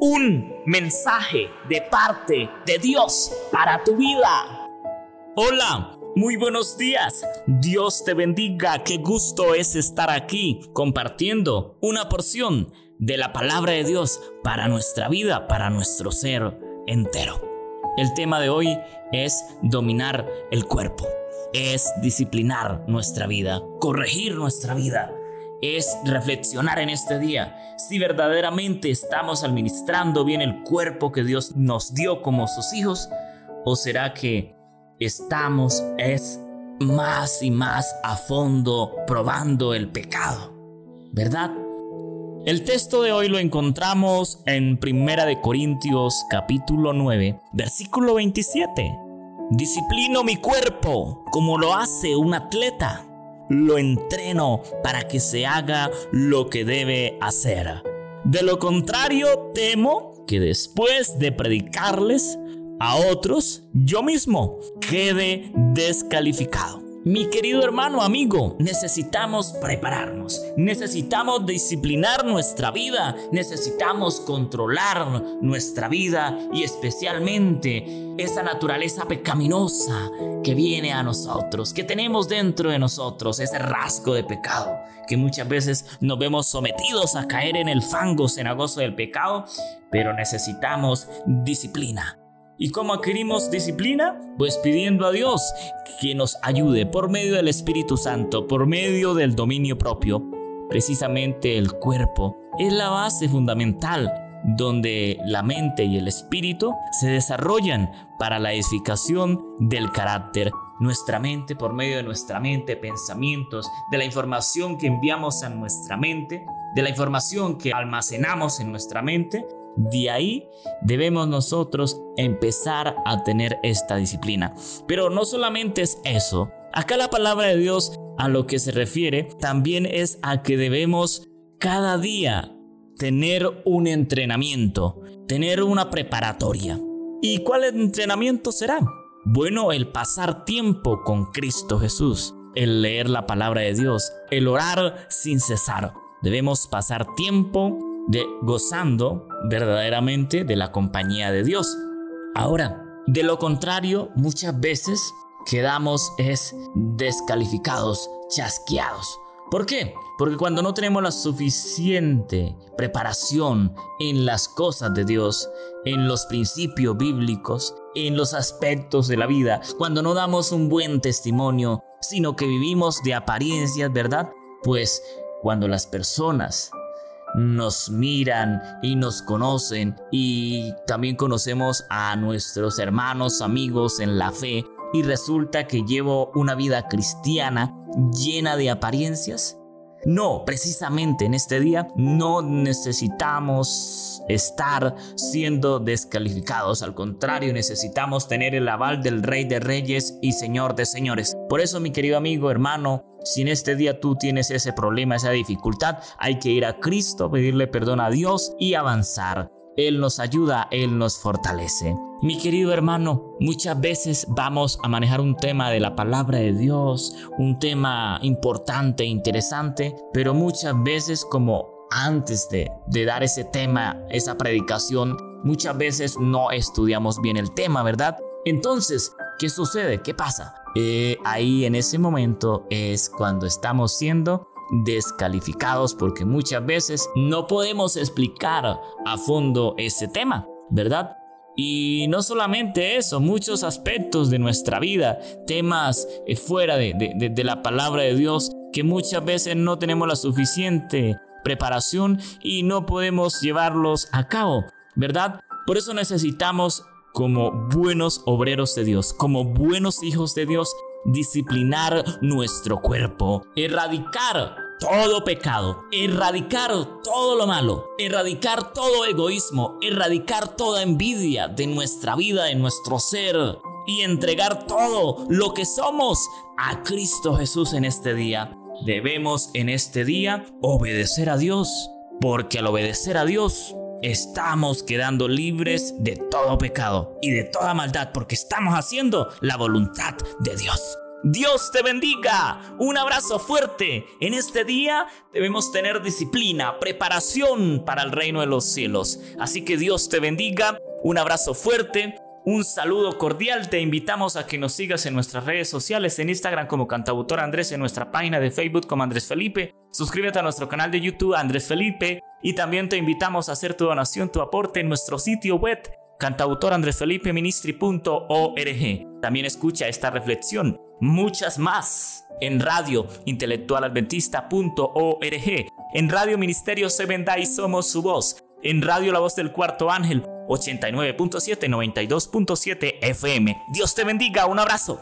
un mensaje de parte de Dios para tu vida. Hola, muy buenos días. Dios te bendiga. Qué gusto es estar aquí compartiendo una porción de la palabra de Dios para nuestra vida, para nuestro ser entero. El tema de hoy es dominar el cuerpo, es disciplinar nuestra vida, corregir nuestra vida, es reflexionar en este día si verdaderamente estamos administrando bien el cuerpo que Dios nos dio como sus hijos o será que estamos es más y más a fondo probando el pecado, ¿verdad? El texto de hoy lo encontramos en Primera de Corintios capítulo 9, versículo 27. Disciplino mi cuerpo como lo hace un atleta lo entreno para que se haga lo que debe hacer. De lo contrario, temo que después de predicarles a otros, yo mismo quede descalificado. Mi querido hermano, amigo, necesitamos prepararnos, necesitamos disciplinar nuestra vida, necesitamos controlar nuestra vida y especialmente esa naturaleza pecaminosa que viene a nosotros, que tenemos dentro de nosotros, ese rasgo de pecado, que muchas veces nos vemos sometidos a caer en el fango cenagoso del pecado, pero necesitamos disciplina. ¿Y cómo adquirimos disciplina? Pues pidiendo a Dios que nos ayude por medio del Espíritu Santo, por medio del dominio propio. Precisamente el cuerpo es la base fundamental donde la mente y el espíritu se desarrollan para la edificación del carácter. Nuestra mente, por medio de nuestra mente, pensamientos, de la información que enviamos a nuestra mente, de la información que almacenamos en nuestra mente, de ahí debemos nosotros empezar a tener esta disciplina. Pero no solamente es eso. Acá la palabra de Dios a lo que se refiere también es a que debemos cada día tener un entrenamiento, tener una preparatoria. ¿Y cuál entrenamiento será? Bueno, el pasar tiempo con Cristo Jesús, el leer la palabra de Dios, el orar sin cesar. Debemos pasar tiempo de gozando verdaderamente de la compañía de Dios. Ahora, de lo contrario, muchas veces quedamos es descalificados, chasqueados. ¿Por qué? Porque cuando no tenemos la suficiente preparación en las cosas de Dios, en los principios bíblicos, en los aspectos de la vida, cuando no damos un buen testimonio, sino que vivimos de apariencias, ¿verdad? Pues cuando las personas nos miran y nos conocen y también conocemos a nuestros hermanos, amigos en la fe y resulta que llevo una vida cristiana llena de apariencias? No, precisamente en este día no necesitamos estar siendo descalificados, al contrario, necesitamos tener el aval del Rey de Reyes y Señor de Señores. Por eso, mi querido amigo, hermano, si en este día tú tienes ese problema, esa dificultad, hay que ir a Cristo, pedirle perdón a Dios y avanzar. Él nos ayuda, Él nos fortalece. Mi querido hermano, muchas veces vamos a manejar un tema de la palabra de Dios, un tema importante, interesante, pero muchas veces como antes de, dar ese tema, esa predicación, muchas veces no estudiamos bien el tema, ¿verdad? Entonces, ¿qué sucede? ¿Qué pasa? Eh, ahí en ese momento es cuando estamos siendo descalificados porque muchas veces no podemos explicar a fondo ese tema, ¿verdad? Y no solamente eso, muchos aspectos de nuestra vida, temas eh, fuera de, de, la palabra de Dios, que muchas veces no tenemos la suficiente preparación y no podemos llevarlos a cabo, ¿verdad? Por eso necesitamos como buenos obreros de Dios, como buenos hijos de Dios, disciplinar nuestro cuerpo, erradicar todo pecado, erradicar todo lo malo, erradicar todo egoísmo, erradicar toda envidia de nuestra vida, de nuestro ser y entregar todo lo que somos a Cristo Jesús en este día. Debemos en este día obedecer a Dios, porque al obedecer a Dios estamos quedando libres de todo pecado y de toda maldad porque estamos haciendo la voluntad de Dios. Dios te bendiga. Un abrazo fuerte. En este día debemos tener disciplina, preparación para el reino de los cielos. Así que Dios te bendiga. Un abrazo fuerte. Un saludo cordial, te invitamos a que nos sigas en nuestras redes sociales, en Instagram como Cantautor Andrés, en nuestra página de Facebook como Andrés Felipe, suscríbete a nuestro canal de YouTube Andrés Felipe. Y también te invitamos a hacer tu donación, tu aporte en nuestro sitio web cantautorandresfelipeministri.org. También escucha esta reflexión, muchas más, en radio intelectualadventista.org, en Radio Ministerio Seven y Somos su voz, en Radio La Voz del Cuarto Ángel 89.7, 92.7 FM. Dios te bendiga, un abrazo.